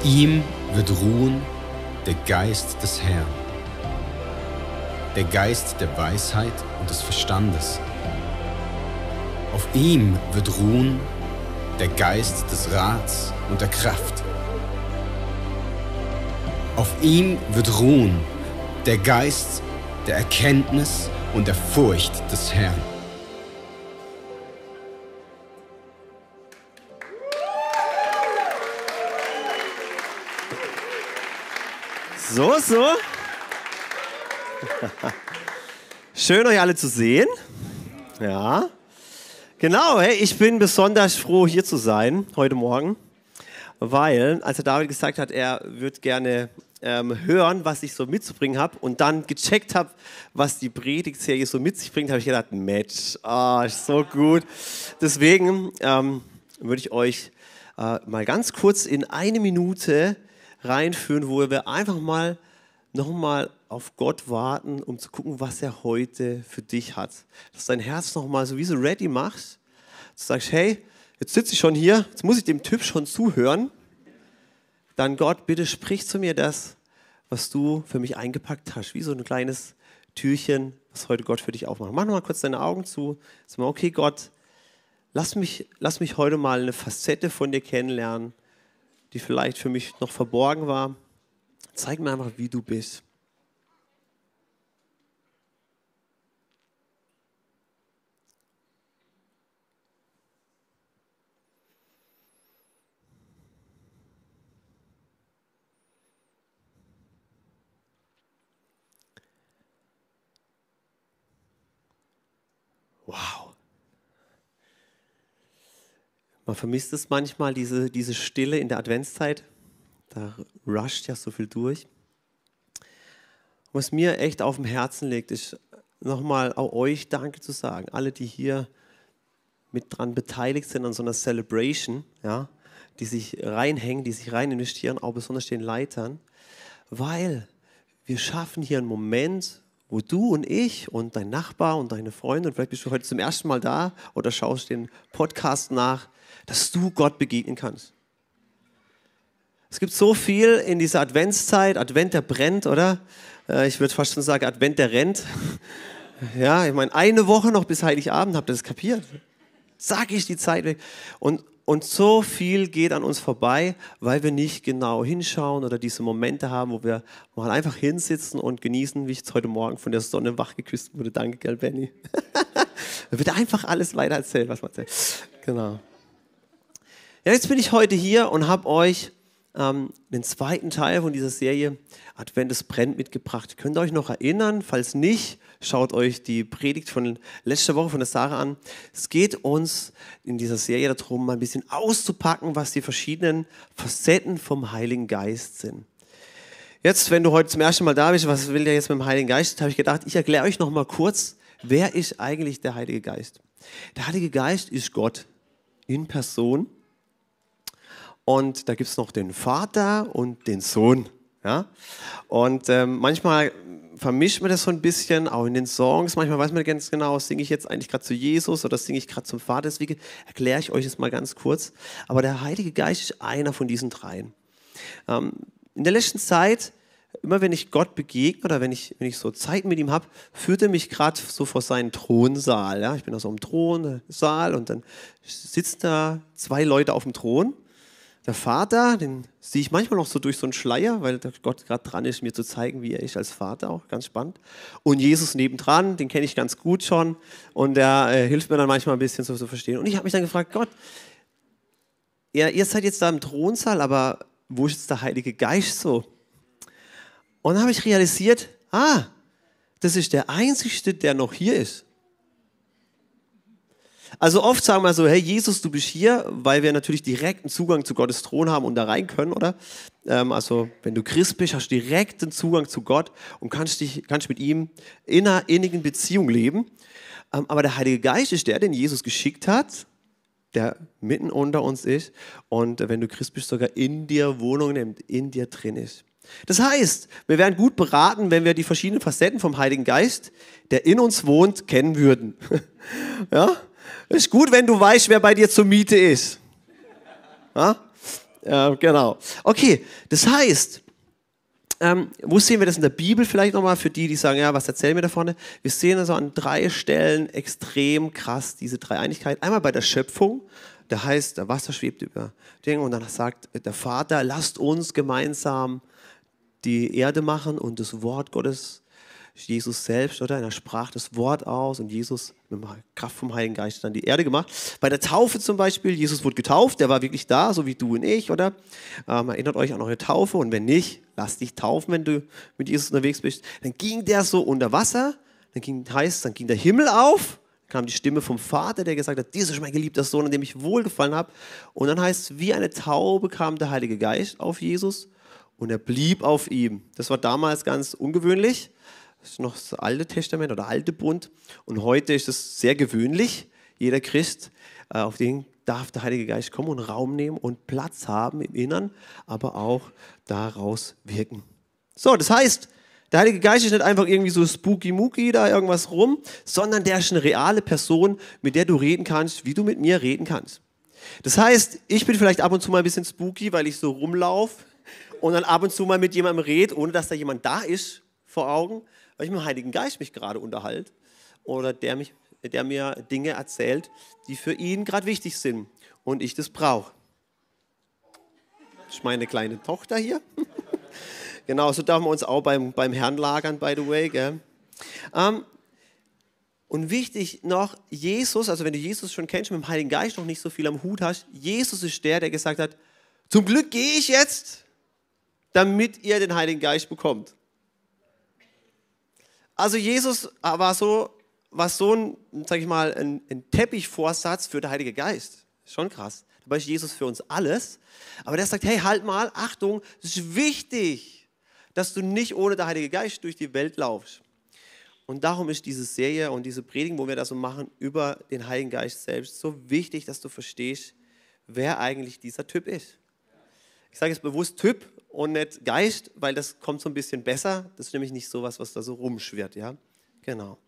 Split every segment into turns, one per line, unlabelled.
auf ihm wird ruhen der Geist des Herrn, der Geist der Weisheit und des Verstandes. Auf ihm wird ruhen der Geist des Rats und der Kraft. Auf ihm wird ruhen der Geist der Erkenntnis und der Furcht des Herrn.
So, so. Schön, euch alle zu sehen. Ja. Genau, hey, ich bin besonders froh, hier zu sein heute Morgen, weil, als der David gesagt hat, er wird gerne ähm, hören, was ich so mitzubringen habe und dann gecheckt habe, was die Predigtserie so mit sich bringt, habe ich gedacht, Match, ah, ist so gut. Deswegen ähm, würde ich euch äh, mal ganz kurz in eine Minute reinführen, wo wir einfach mal nochmal auf Gott warten, um zu gucken, was er heute für dich hat. Dass dein Herz nochmal sowieso ready machst. Du sagst, hey, jetzt sitze ich schon hier, jetzt muss ich dem Typ schon zuhören. Dann Gott, bitte sprich zu mir das, was du für mich eingepackt hast. Wie so ein kleines Türchen, was heute Gott für dich aufmacht. Mach nochmal kurz deine Augen zu. Sag mal, okay, Gott, lass mich, lass mich heute mal eine Facette von dir kennenlernen die vielleicht für mich noch verborgen war. Zeig mir einfach, wie du bist. Wow. Man vermisst es manchmal, diese, diese Stille in der Adventszeit. Da rusht ja so viel durch. Was mir echt auf dem Herzen liegt, ist nochmal auch euch Danke zu sagen. Alle, die hier mit dran beteiligt sind an so einer Celebration, ja, die sich reinhängen, die sich rein investieren, auch besonders den Leitern, weil wir schaffen hier einen Moment, wo du und ich und dein Nachbar und deine Freunde, und vielleicht bist du heute zum ersten Mal da oder schaust den Podcast nach, dass du Gott begegnen kannst. Es gibt so viel in dieser Adventszeit, Advent, der brennt, oder? Äh, ich würde fast schon sagen, Advent, der rennt. Ja, ich meine, eine Woche noch bis Heiligabend, habt ihr das kapiert? Sag ich die Zeit weg. Und, und so viel geht an uns vorbei, weil wir nicht genau hinschauen oder diese Momente haben, wo wir mal einfach hinsitzen und genießen, wie ich jetzt heute Morgen von der Sonne wach geküsst wurde. Danke, gell, Benny. da wird einfach alles weiter erzählt, was man erzählt. Genau. Ja, jetzt bin ich heute hier und habe euch ähm, den zweiten Teil von dieser Serie Adventes brennt mitgebracht. Könnt ihr euch noch erinnern? Falls nicht, schaut euch die Predigt von letzter Woche von der Sarah an. Es geht uns in dieser Serie darum, mal ein bisschen auszupacken, was die verschiedenen Facetten vom Heiligen Geist sind. Jetzt, wenn du heute zum ersten Mal da bist, was will der jetzt mit dem Heiligen Geist? habe ich gedacht, ich erkläre euch noch mal kurz, wer ist eigentlich der Heilige Geist? Der Heilige Geist ist Gott in Person und da gibt es noch den Vater und den Sohn. Ja? Und ähm, manchmal vermischt man das so ein bisschen, auch in den Songs. Manchmal weiß man ganz genau, singe ich jetzt eigentlich gerade zu Jesus oder singe ich gerade zum Vater. Deswegen erkläre ich euch das mal ganz kurz. Aber der Heilige Geist ist einer von diesen dreien. Ähm, in der letzten Zeit, immer wenn ich Gott begegne oder wenn ich, wenn ich so Zeit mit ihm habe, führt er mich gerade so vor seinen Thronsaal. Ja? Ich bin da so im Thronsaal und dann sitzen da zwei Leute auf dem Thron der Vater, den sehe ich manchmal noch so durch so einen Schleier, weil Gott gerade dran ist, mir zu zeigen, wie er ist als Vater auch, ganz spannend. Und Jesus nebendran, den kenne ich ganz gut schon und der äh, hilft mir dann manchmal ein bisschen so zu verstehen. Und ich habe mich dann gefragt, Gott, ja, ihr seid jetzt da im Thronsaal, aber wo ist jetzt der Heilige Geist so? Und dann habe ich realisiert, ah, das ist der Einzige, der noch hier ist. Also oft sagen wir so, hey Jesus, du bist hier, weil wir natürlich direkten Zugang zu Gottes Thron haben und da rein können, oder? Ähm, also wenn du Christ bist, hast du direkten Zugang zu Gott und kannst, dich, kannst mit ihm in einer innigen Beziehung leben. Ähm, aber der Heilige Geist ist der, den Jesus geschickt hat, der mitten unter uns ist und wenn du Christ bist, sogar in dir Wohnung nimmt, in dir drin ist. Das heißt, wir wären gut beraten, wenn wir die verschiedenen Facetten vom Heiligen Geist, der in uns wohnt, kennen würden. ja? Ist gut, wenn du weißt, wer bei dir zur Miete ist. Ja? äh, genau. Okay, das heißt, ähm, wo sehen wir das in der Bibel vielleicht nochmal für die, die sagen, ja, was erzählen wir da vorne? Wir sehen also an drei Stellen extrem krass diese Dreieinigkeit. Einmal bei der Schöpfung, da heißt, der Wasser schwebt über Dinge und dann sagt der Vater, lasst uns gemeinsam die Erde machen und das Wort Gottes Jesus selbst, oder? Er sprach das Wort aus und Jesus mit Kraft vom Heiligen Geist dann die Erde gemacht. Bei der Taufe zum Beispiel, Jesus wurde getauft, der war wirklich da, so wie du und ich, oder? Ähm, erinnert euch an eure Taufe und wenn nicht, lass dich taufen, wenn du mit Jesus unterwegs bist. Dann ging der so unter Wasser, dann ging, heißt, dann ging der Himmel auf, kam die Stimme vom Vater, der gesagt hat, dieser ist mein geliebter Sohn, an dem ich wohlgefallen habe. Und dann heißt wie eine Taube kam der Heilige Geist auf Jesus und er blieb auf ihm. Das war damals ganz ungewöhnlich. Das ist noch das Alte Testament oder Alte Bund. Und heute ist es sehr gewöhnlich. Jeder Christ, äh, auf den darf der Heilige Geist kommen und Raum nehmen und Platz haben im Innern, aber auch daraus wirken. So, das heißt, der Heilige Geist ist nicht einfach irgendwie so spooky-mooky da irgendwas rum, sondern der ist eine reale Person, mit der du reden kannst, wie du mit mir reden kannst. Das heißt, ich bin vielleicht ab und zu mal ein bisschen spooky, weil ich so rumlaufe und dann ab und zu mal mit jemandem rede, ohne dass da jemand da ist vor Augen weil ich mit dem Heiligen Geist mich gerade unterhalte oder der, mich, der mir Dinge erzählt, die für ihn gerade wichtig sind und ich das brauche. Das ist meine kleine Tochter hier. genau, so darf man uns auch beim, beim Herrn lagern, by the way. Gell? Ähm, und wichtig noch, Jesus, also wenn du Jesus schon kennst, mit dem Heiligen Geist noch nicht so viel am Hut hast, Jesus ist der, der gesagt hat, zum Glück gehe ich jetzt, damit ihr den Heiligen Geist bekommt. Also Jesus war so, war so ein, sag ich mal, ein, ein Teppichvorsatz für den Heiligen Geist. Schon krass. Dabei ist Jesus für uns alles. Aber der sagt, hey, halt mal, Achtung, es ist wichtig, dass du nicht ohne den Heiligen Geist durch die Welt laufst. Und darum ist diese Serie und diese Predigung, wo wir das so machen, über den Heiligen Geist selbst, so wichtig, dass du verstehst, wer eigentlich dieser Typ ist. Ich sage jetzt bewusst Typ, und nicht Geist, weil das kommt so ein bisschen besser. Das ist nämlich nicht so was, was da so rumschwirrt. Ja? Genau.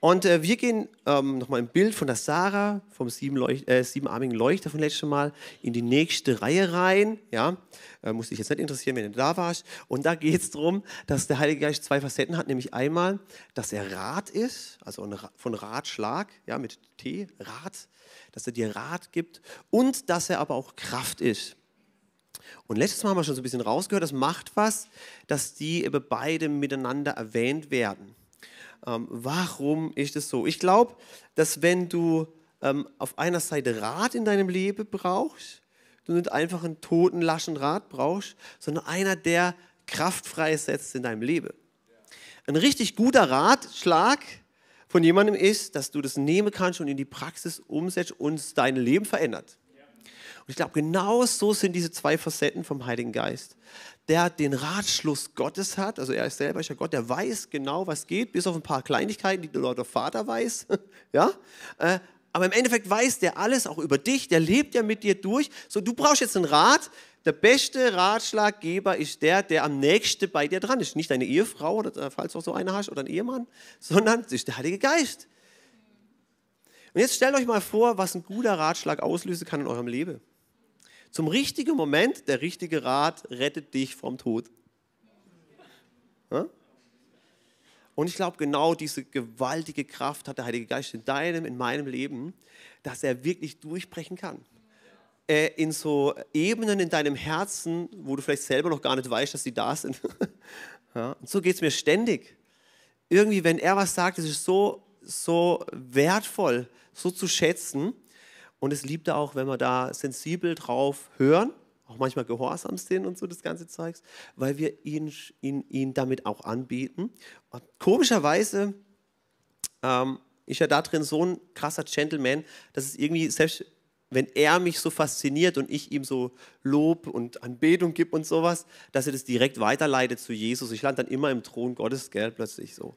Und äh, wir gehen ähm, nochmal im Bild von der Sarah, vom sieben Leuch äh, siebenarmigen Leuchter von letztem Mal, in die nächste Reihe rein. Ja? Äh, muss dich jetzt nicht interessieren, wenn du da warst. Und da geht es darum, dass der Heilige Geist zwei Facetten hat, nämlich einmal, dass er Rat ist, also von Ratschlag, ja, mit T, Rat, dass er dir Rat gibt und dass er aber auch Kraft ist. Und letztes Mal haben wir schon so ein bisschen rausgehört, das macht was, dass die eben beide miteinander erwähnt werden. Ähm, warum ist es so? Ich glaube, dass wenn du ähm, auf einer Seite Rat in deinem Leben brauchst, du nicht einfach einen toten, laschen Rat brauchst, sondern einer, der Kraft freisetzt in deinem Leben. Ein richtig guter Ratschlag von jemandem ist, dass du das nehmen kannst und in die Praxis umsetzt und dein Leben verändert. Ich glaube, genau so sind diese zwei Facetten vom Heiligen Geist. Der den Ratschluss Gottes hat, also er ist selber ja Gott, der weiß genau, was geht, bis auf ein paar Kleinigkeiten, die der Lord Vater weiß. ja? Äh, aber im Endeffekt weiß der alles auch über dich, der lebt ja mit dir durch. So, du brauchst jetzt einen Rat. Der beste Ratschlaggeber ist der, der am nächsten bei dir dran ist. Nicht deine Ehefrau, oder, falls du auch so eine hast, oder ein Ehemann, sondern es ist der Heilige Geist. Und jetzt stellt euch mal vor, was ein guter Ratschlag auslösen kann in eurem Leben. Zum richtigen Moment, der richtige Rat rettet dich vom Tod. Und ich glaube, genau diese gewaltige Kraft hat der Heilige Geist in deinem, in meinem Leben, dass er wirklich durchbrechen kann. Äh, in so Ebenen in deinem Herzen, wo du vielleicht selber noch gar nicht weißt, dass sie da sind. Und so geht es mir ständig. Irgendwie, wenn er was sagt, ist es so, so wertvoll, so zu schätzen. Und es liebt er auch, wenn wir da sensibel drauf hören, auch manchmal gehorsam sind und so das ganze Zeugs, weil wir ihn, ihn, ihn damit auch anbieten. Und komischerweise ähm, ist er da drin so ein krasser Gentleman, dass es irgendwie, selbst wenn er mich so fasziniert und ich ihm so Lob und Anbetung gebe und sowas, dass er das direkt weiterleitet zu Jesus. Ich lande dann immer im Thron Gottes, gell, plötzlich so.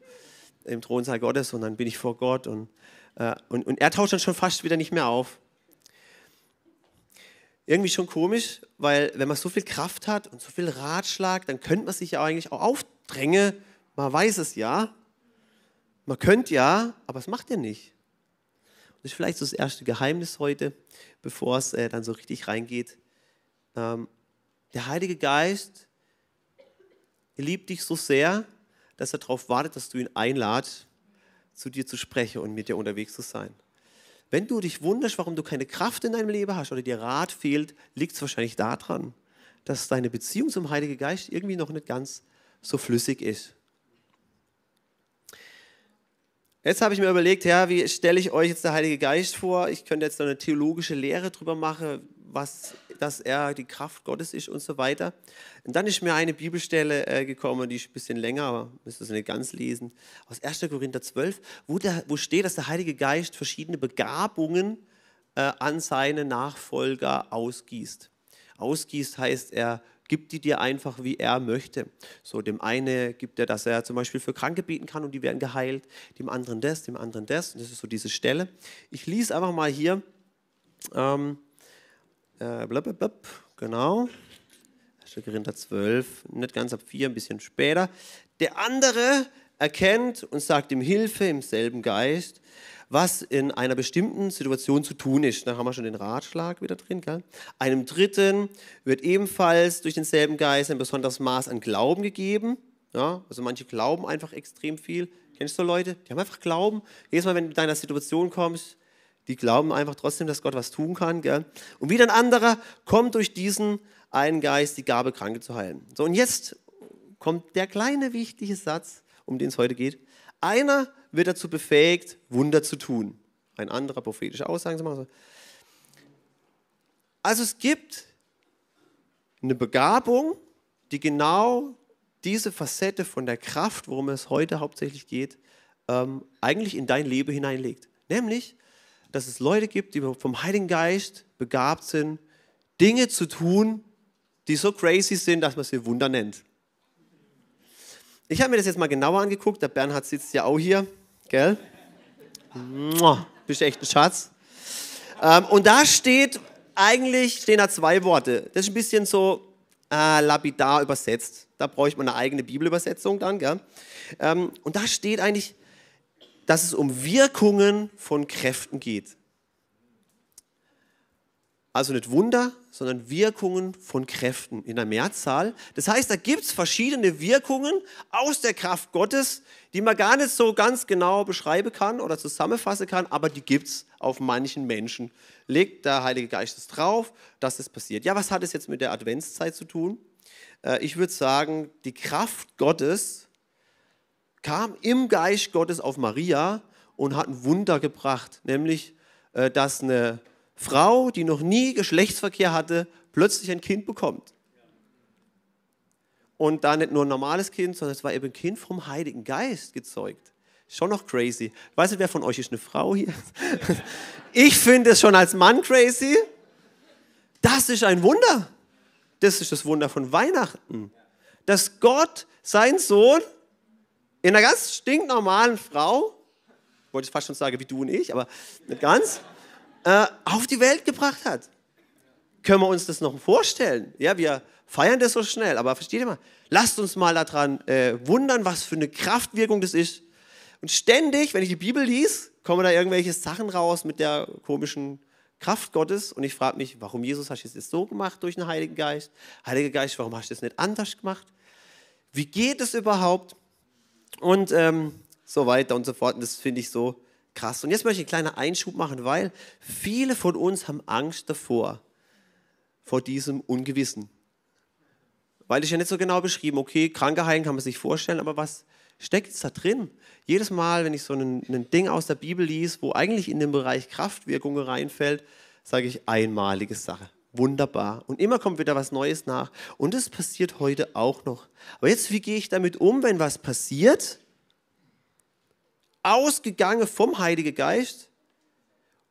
Im Thronsaal Gottes und dann bin ich vor Gott und, äh, und, und er tauscht dann schon fast wieder nicht mehr auf irgendwie schon komisch, weil wenn man so viel Kraft hat und so viel Ratschlag, dann könnte man sich ja eigentlich auch aufdrängen. Man weiß es ja. Man könnte ja, aber es macht er nicht. das ist vielleicht so das erste Geheimnis heute, bevor es äh, dann so richtig reingeht. ähm, der Heilige Geist liebt dich so sehr, dass er darauf wartet, dass du ihn einladest, zu dir zu sprechen und mit dir unterwegs zu sein. Wenn du dich wunderst, warum du keine Kraft in deinem Leben hast oder dir Rat fehlt, liegt es wahrscheinlich daran, dass deine Beziehung zum Heiligen Geist irgendwie noch nicht ganz so flüssig ist. Jetzt habe ich mir überlegt, ja, wie stelle ich euch jetzt der Heilige Geist vor? Ich könnte jetzt eine theologische Lehre drüber machen, was, dass er die Kraft Gottes ist und so weiter. Und dann ist mir eine Bibelstelle äh, gekommen, die ist ein bisschen länger, aber müsst ihr es nicht ganz lesen, aus 1. Korinther 12, wo, der, wo steht, dass der Heilige Geist verschiedene Begabungen äh, an seine Nachfolger ausgießt. Ausgießt heißt, er gibt die dir einfach, wie er möchte. So, dem einen gibt er, dass er zum Beispiel für Kranke beten kann und die werden geheilt, dem anderen das, dem anderen das. Und das ist so diese Stelle. Ich lese einfach mal hier, ähm, äh, blablabla, genau, 1. Korinther 12, nicht ganz ab 4, ein bisschen später. Der andere erkennt und sagt ihm Hilfe im selben Geist was in einer bestimmten Situation zu tun ist. Da haben wir schon den Ratschlag wieder drin. Gell? Einem Dritten wird ebenfalls durch denselben Geist ein besonderes Maß an Glauben gegeben. Ja, also manche glauben einfach extrem viel. Kennst du Leute? Die haben einfach Glauben. Jedes Mal, wenn du in deiner Situation kommst, die glauben einfach trotzdem, dass Gott was tun kann. Gell? Und wieder ein anderer kommt durch diesen einen Geist die Gabe, Kranke zu heilen. So, und jetzt kommt der kleine wichtige Satz, um den es heute geht. Einer wird dazu befähigt, Wunder zu tun. Ein anderer prophetische Aussagen zu machen. Also es gibt eine Begabung, die genau diese Facette von der Kraft, worum es heute hauptsächlich geht, ähm, eigentlich in dein Leben hineinlegt. Nämlich, dass es Leute gibt, die vom Heiligen Geist begabt sind, Dinge zu tun, die so crazy sind, dass man sie Wunder nennt. Ich habe mir das jetzt mal genauer angeguckt. Der Bernhard sitzt ja auch hier, gell? Mua, bist echt ein Schatz. Ähm, und da steht eigentlich stehen da zwei Worte. Das ist ein bisschen so äh, lapidar übersetzt. Da bräuchte man eine eigene Bibelübersetzung dann. Gell? Ähm, und da steht eigentlich, dass es um Wirkungen von Kräften geht. Also nicht Wunder, sondern Wirkungen von Kräften in der Mehrzahl. Das heißt, da gibt es verschiedene Wirkungen aus der Kraft Gottes, die man gar nicht so ganz genau beschreiben kann oder zusammenfassen kann, aber die gibt es auf manchen Menschen. Legt der Heilige Geist es drauf, dass es passiert. Ja, was hat es jetzt mit der Adventszeit zu tun? Äh, ich würde sagen, die Kraft Gottes kam im Geist Gottes auf Maria und hat ein Wunder gebracht, nämlich, äh, dass eine Frau, die noch nie Geschlechtsverkehr hatte, plötzlich ein Kind bekommt. Und da nicht nur ein normales Kind, sondern es war eben ein Kind vom Heiligen Geist gezeugt. Schon noch crazy. Weißt du, wer von euch ist eine Frau hier? Ich finde es schon als Mann crazy. Das ist ein Wunder. Das ist das Wunder von Weihnachten. Dass Gott seinen Sohn in einer ganz stinknormalen Frau, wollte ich fast schon sagen wie du und ich, aber nicht ganz, äh, auf die Welt gebracht hat. Können wir uns das noch vorstellen? Ja, wir feiern das so schnell, aber versteht ihr mal? Lasst uns mal daran äh, wundern, was für eine Kraftwirkung das ist. Und ständig, wenn ich die Bibel lies, kommen da irgendwelche Sachen raus mit der komischen Kraft Gottes. Und ich frage mich, warum Jesus hast du das so gemacht durch den Heiligen Geist? Heiliger Geist, warum hast du das nicht anders gemacht? Wie geht es überhaupt? Und ähm, so weiter und so fort. Und das finde ich so krass. Und jetzt möchte ich einen kleinen Einschub machen, weil viele von uns haben Angst davor, vor diesem Ungewissen. Weil ich ja nicht so genau beschrieben, okay, Kranke heilen kann man sich vorstellen, aber was steckt jetzt da drin? Jedes Mal, wenn ich so ein, ein Ding aus der Bibel liest, wo eigentlich in den Bereich Kraftwirkungen reinfällt, sage ich einmalige Sache. Wunderbar. Und immer kommt wieder was Neues nach. Und das passiert heute auch noch. Aber jetzt, wie gehe ich damit um, wenn was passiert? ausgegangen vom Heiligen Geist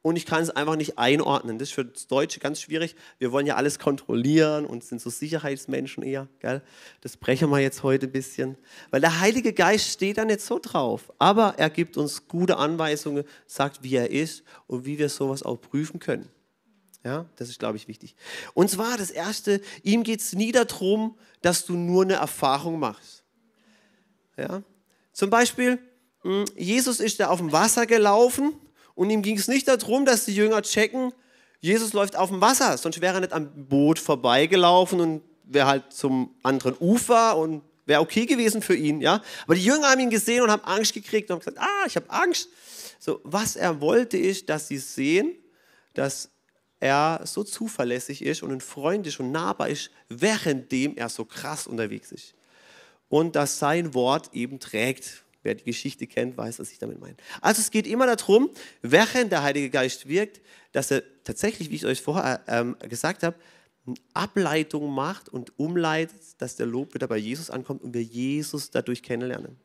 und ich kann es einfach nicht einordnen. Das ist für das Deutsche ganz schwierig. Wir wollen ja alles kontrollieren und sind so Sicherheitsmenschen eher. Gell? Das brechen wir jetzt heute ein bisschen. Weil der Heilige Geist steht da nicht so drauf. Aber er gibt uns gute Anweisungen, sagt, wie er ist und wie wir sowas auch prüfen können. Ja, das ist, glaube ich, wichtig. Und zwar das Erste, ihm geht es nie darum, dass du nur eine Erfahrung machst. Ja? Zum Beispiel, Jesus ist da auf dem Wasser gelaufen und ihm ging es nicht darum, dass die Jünger checken, Jesus läuft auf dem Wasser, sonst wäre er nicht am Boot vorbeigelaufen und wäre halt zum anderen Ufer und wäre okay gewesen für ihn, ja. Aber die Jünger haben ihn gesehen und haben Angst gekriegt und haben gesagt, ah, ich habe Angst. So, was er wollte ist, dass sie sehen, dass er so zuverlässig ist und freundlich und nahbar ist, währenddem er so krass unterwegs ist. Und dass sein Wort eben trägt. Wer die Geschichte kennt, weiß, was ich damit meine. Also es geht immer darum, während der Heilige Geist wirkt, dass er tatsächlich, wie ich euch vorher ähm, gesagt habe, eine Ableitung macht und umleitet, dass der Lob wieder bei Jesus ankommt und wir Jesus dadurch kennenlernen.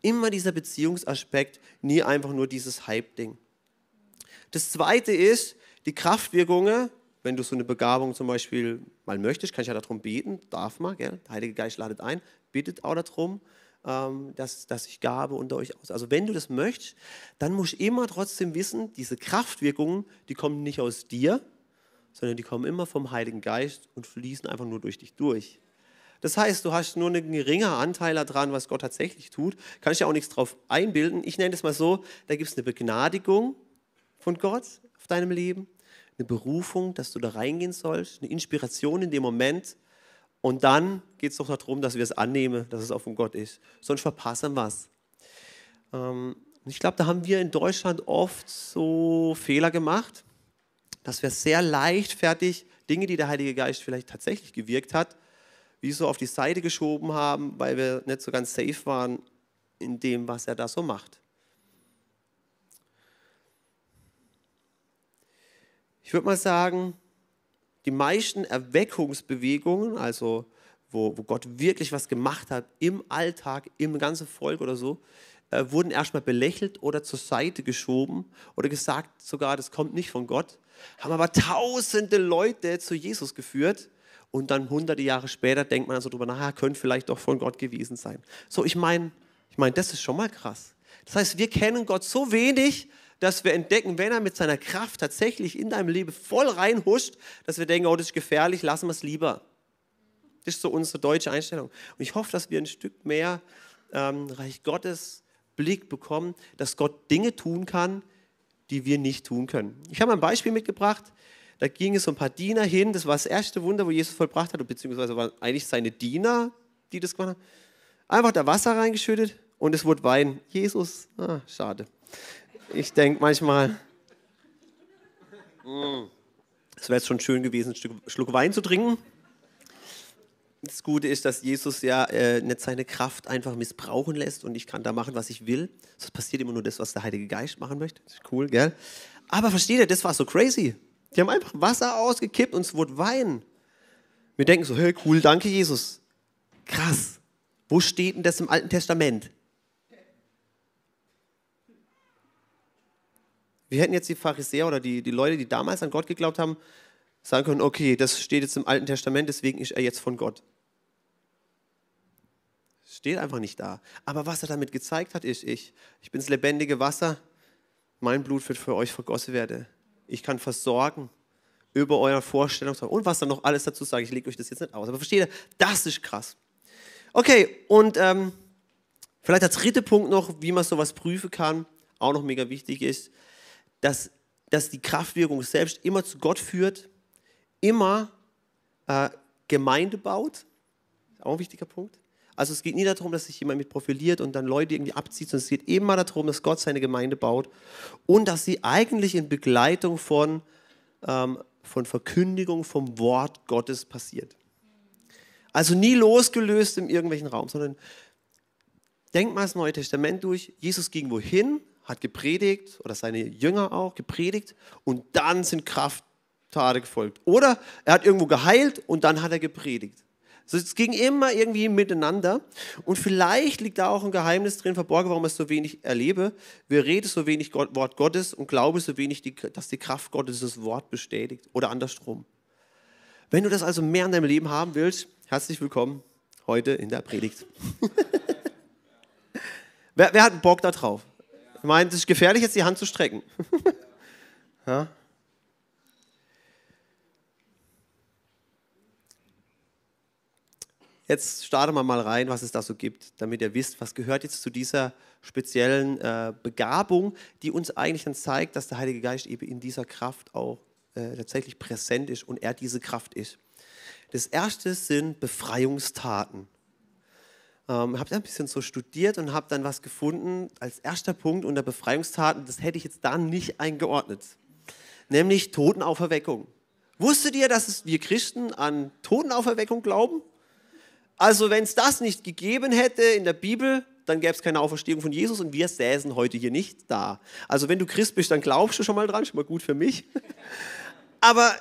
Immer dieser Beziehungsaspekt, nie einfach nur dieses Hype-Ding. Das zweite ist, die Kraftwirkungen, wenn du so eine Begabung zum Beispiel mal möchtest, kann ich ja darum beten, darf man, gell? der Heilige Geist ladet ein, bittet auch darum, ähm, dass, dass ich Gabe unter euch aus. Also wenn du das möchtest, dann musst du immer trotzdem wissen, diese Kraftwirkungen, die kommen nicht aus dir, sondern die kommen immer vom Heiligen Geist und fließen einfach nur durch dich durch. Das heißt, du hast nur einen geringen Anteil daran, was Gott tatsächlich tut. Kann ich ja auch nichts drauf einbilden. Ich nenne das mal so, da gibt es eine Begnadigung von Gott auf deinem Leben, eine Berufung, dass du da reingehen sollst, eine Inspiration in dem Moment. Und dann geht es doch darum, dass wir es annehmen, dass es auch von Gott ist. Sonst verpassen wir es. Ähm, ich glaube, da haben wir in Deutschland oft so Fehler gemacht, dass wir sehr leichtfertig Dinge, die der Heilige Geist vielleicht tatsächlich gewirkt hat, wie so auf die Seite geschoben haben, weil wir nicht so ganz safe waren in dem, was er da so macht. Ich würde mal sagen, die meisten Erweckungsbewegungen, also wo, wo Gott wirklich was gemacht hat im Alltag, im ganzen Volk oder so, äh, wurden erstmal belächelt oder zur Seite geschoben oder gesagt sogar, das kommt nicht von Gott, haben aber tausende Leute zu Jesus geführt und dann hunderte Jahre später denkt man so drüber nach, könnte vielleicht doch von Gott gewesen sein. So, ich meine, ich meine, das ist schon mal krass. Das heißt, wir kennen Gott so wenig, dass wir entdecken, wenn er mit seiner Kraft tatsächlich in deinem Leben voll reinhuscht, dass wir denken, oh, das ist gefährlich, lassen wir es lieber. Das ist so unsere deutsche Einstellung. Und ich hoffe, dass wir ein Stück mehr ähm, Reich Gottes Blick bekommen, dass Gott Dinge tun kann, die wir nicht tun können. Ich habe ein Beispiel mitgebracht. Da ging es um ein paar Diener hin. Das war das erste Wunder, wo Jesus vollbracht hat, beziehungsweise waren eigentlich seine Diener, die das gemacht haben. Einfach da Wasser reingeschüttet und es wurde Wein. Jesus, ah, schade. Ich denke manchmal, hm, es wäre jetzt schon schön gewesen, ein Schluck Wein zu trinken. Das Gute ist, dass Jesus ja äh, nicht seine Kraft einfach missbrauchen lässt und ich kann da machen, was ich will. Es passiert immer nur das, was der Heilige Geist machen möchte. Cool, gell? Aber versteht ihr, das war so crazy. Die haben einfach Wasser ausgekippt und es wurde Wein. Wir denken so, hey, cool, danke Jesus. Krass. Wo steht denn das im Alten Testament? Wir hätten jetzt die Pharisäer oder die, die Leute, die damals an Gott geglaubt haben, sagen können, okay, das steht jetzt im Alten Testament, deswegen ist er jetzt von Gott. Steht einfach nicht da. Aber was er damit gezeigt hat, ist, ich, ich bin das lebendige Wasser, mein Blut wird für euch vergossen werden ich kann versorgen über eure Vorstellung und was dann noch alles dazu sage. Ich lege euch das jetzt nicht aus. Aber versteht ihr, das ist krass. Okay, und ähm, vielleicht der dritte Punkt noch, wie man sowas prüfen kann, auch noch mega wichtig ist, dass, dass die Kraftwirkung selbst immer zu Gott führt, immer äh, Gemeinde baut. Auch ein wichtiger Punkt. Also es geht nie darum, dass sich jemand mit profiliert und dann Leute irgendwie abzieht, sondern es geht immer darum, dass Gott seine Gemeinde baut und dass sie eigentlich in Begleitung von, ähm, von Verkündigung vom Wort Gottes passiert. Also nie losgelöst in irgendwelchen Raum, sondern denk mal das Neue Testament durch. Jesus ging wohin, hat gepredigt oder seine Jünger auch gepredigt und dann sind Krafttate gefolgt. Oder er hat irgendwo geheilt und dann hat er gepredigt. Also es ging immer irgendwie miteinander. Und vielleicht liegt da auch ein Geheimnis drin verborgen, warum ich so wenig erlebe. Wir reden so wenig Wort Gottes und glauben so wenig, dass die Kraft Gottes das Wort bestätigt. Oder andersrum. Wenn du das also mehr in deinem Leben haben willst, herzlich willkommen heute in der Predigt. wer, wer, hat Bock da drauf? Ich meine, es ist gefährlich, jetzt die Hand zu strecken. ja? Jetzt starten wir mal rein, was es da so gibt, damit ihr wisst, was gehört jetzt zu dieser speziellen äh, Begabung, die uns eigentlich dann zeigt, dass der Heilige Geist eben in dieser Kraft auch äh, tatsächlich präsent ist und er diese Kraft ist. Das erste sind Befreiungstaten. Ähm, habe ein bisschen so studiert und habe dann was gefunden als erster Punkt unter Befreiungstaten. Das hätte ich jetzt da nicht eingeordnet, nämlich Totenauferweckung. Wusstet ihr, dass wir Christen an Totenauferweckung glauben? Also wenn es das nicht gegeben hätte in der Bibel, dann gäbe es keine Auferstehung von Jesus und wir säßen heute hier nicht da. Also wenn du Christ bist, dann glaubst du schon mal dran, schon mal gut für mich. Aber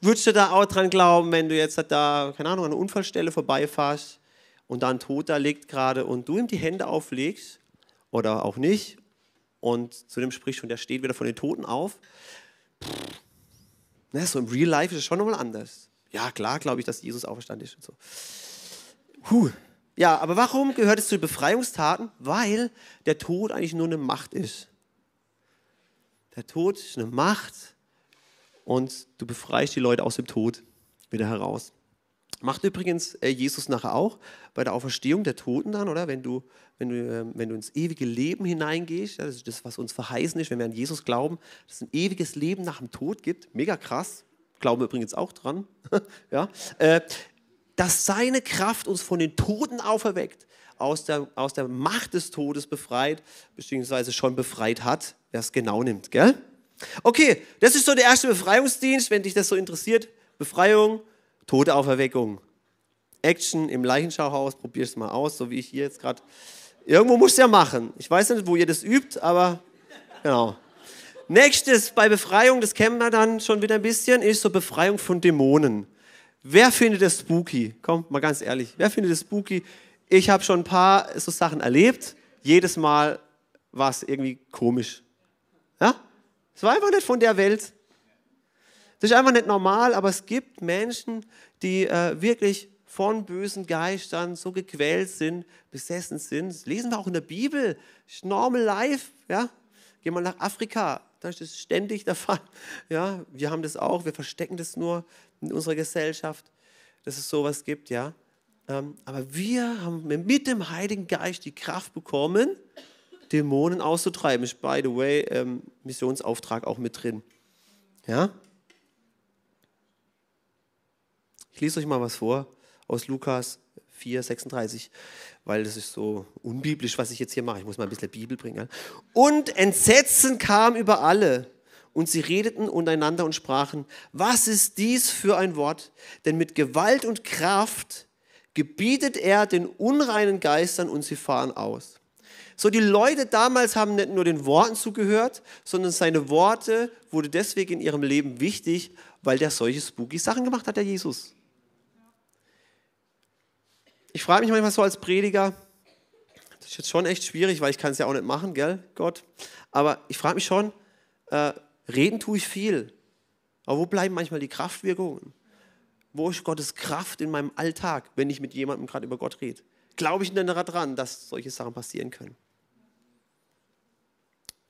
würdest du da auch dran glauben, wenn du jetzt da, keine Ahnung, an einer Unfallstelle vorbeifährst und da ein Toter liegt gerade und du ihm die Hände auflegst oder auch nicht und zu dem sprichst und der steht wieder von den Toten auf? Pff, ne, so im Real Life ist es schon nochmal anders. Ja, klar, glaube ich, dass Jesus auferstanden ist und so. Puh. Ja, aber warum gehört es zu Befreiungstaten? Weil der Tod eigentlich nur eine Macht ist. Der Tod ist eine Macht und du befreist die Leute aus dem Tod wieder heraus. Macht übrigens äh, Jesus nachher auch bei der Auferstehung der Toten dann, oder? Wenn du, wenn du, ähm, wenn du ins ewige Leben hineingehst, das ist das, was uns verheißen ist, wenn wir an Jesus glauben, dass es ein ewiges Leben nach dem Tod gibt. Mega krass. Glauben wir übrigens auch dran. ja. Äh, dass seine Kraft uns von den Toten auferweckt, aus der, aus der Macht des Todes befreit, beziehungsweise schon befreit hat, wer es genau nimmt. Gell? Okay, das ist so der erste Befreiungsdienst, wenn dich das so interessiert. Befreiung, Todeauferweckung. Action im Leichenschauhaus, probier es mal aus, so wie ich hier jetzt gerade. Irgendwo musst du ja machen. Ich weiß nicht, wo ihr das übt, aber genau. Nächstes bei Befreiung, das kennen wir dann schon wieder ein bisschen, ist so Befreiung von Dämonen. Wer findet es spooky? Komm, mal ganz ehrlich. Wer findet es spooky? Ich habe schon ein paar so Sachen erlebt. Jedes Mal war es irgendwie komisch. Ja? Es war einfach nicht von der Welt. Das ist einfach nicht normal, aber es gibt Menschen, die äh, wirklich von bösen Geistern so gequält sind, besessen sind. Das lesen wir auch in der Bibel. Normal life. Ja? Geh mal nach Afrika, da ist das ständig der Fall. Ja, wir haben das auch, wir verstecken das nur in unserer Gesellschaft, dass es sowas gibt, ja. Ähm, aber wir haben mit dem Heiligen Geist die Kraft bekommen, Dämonen auszutreiben. Ist, by the way, ähm, Missionsauftrag auch mit drin. Ja? Ich lese euch mal was vor aus Lukas 4, 36 weil das ist so unbiblisch, was ich jetzt hier mache. Ich muss mal ein bisschen Bibel bringen. Und Entsetzen kam über alle. Und sie redeten untereinander und sprachen, was ist dies für ein Wort? Denn mit Gewalt und Kraft gebietet er den unreinen Geistern und sie fahren aus. So, die Leute damals haben nicht nur den Worten zugehört, sondern seine Worte wurde deswegen in ihrem Leben wichtig, weil der solche spooky Sachen gemacht hat, der Jesus. Ich frage mich manchmal so als Prediger, das ist jetzt schon echt schwierig, weil ich kann es ja auch nicht machen, gell, Gott. Aber ich frage mich schon, äh, reden tue ich viel. Aber wo bleiben manchmal die Kraftwirkungen? Wo ist Gottes Kraft in meinem Alltag, wenn ich mit jemandem gerade über Gott rede? Glaube ich denn daran, dass solche Sachen passieren können?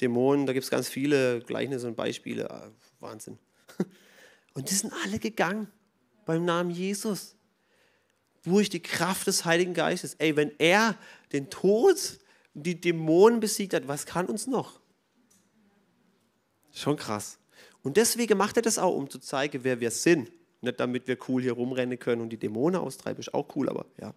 Dämonen, da gibt es ganz viele Gleichnisse und Beispiele. Ah, Wahnsinn. Und die sind alle gegangen beim Namen Jesus durch die Kraft des Heiligen Geistes. Ey, wenn er den Tod und die Dämonen besiegt hat, was kann uns noch? Schon krass. Und deswegen macht er das auch, um zu zeigen, wer wir sind. Nicht damit wir cool hier rumrennen können und die Dämonen austreiben, ist auch cool, aber ja.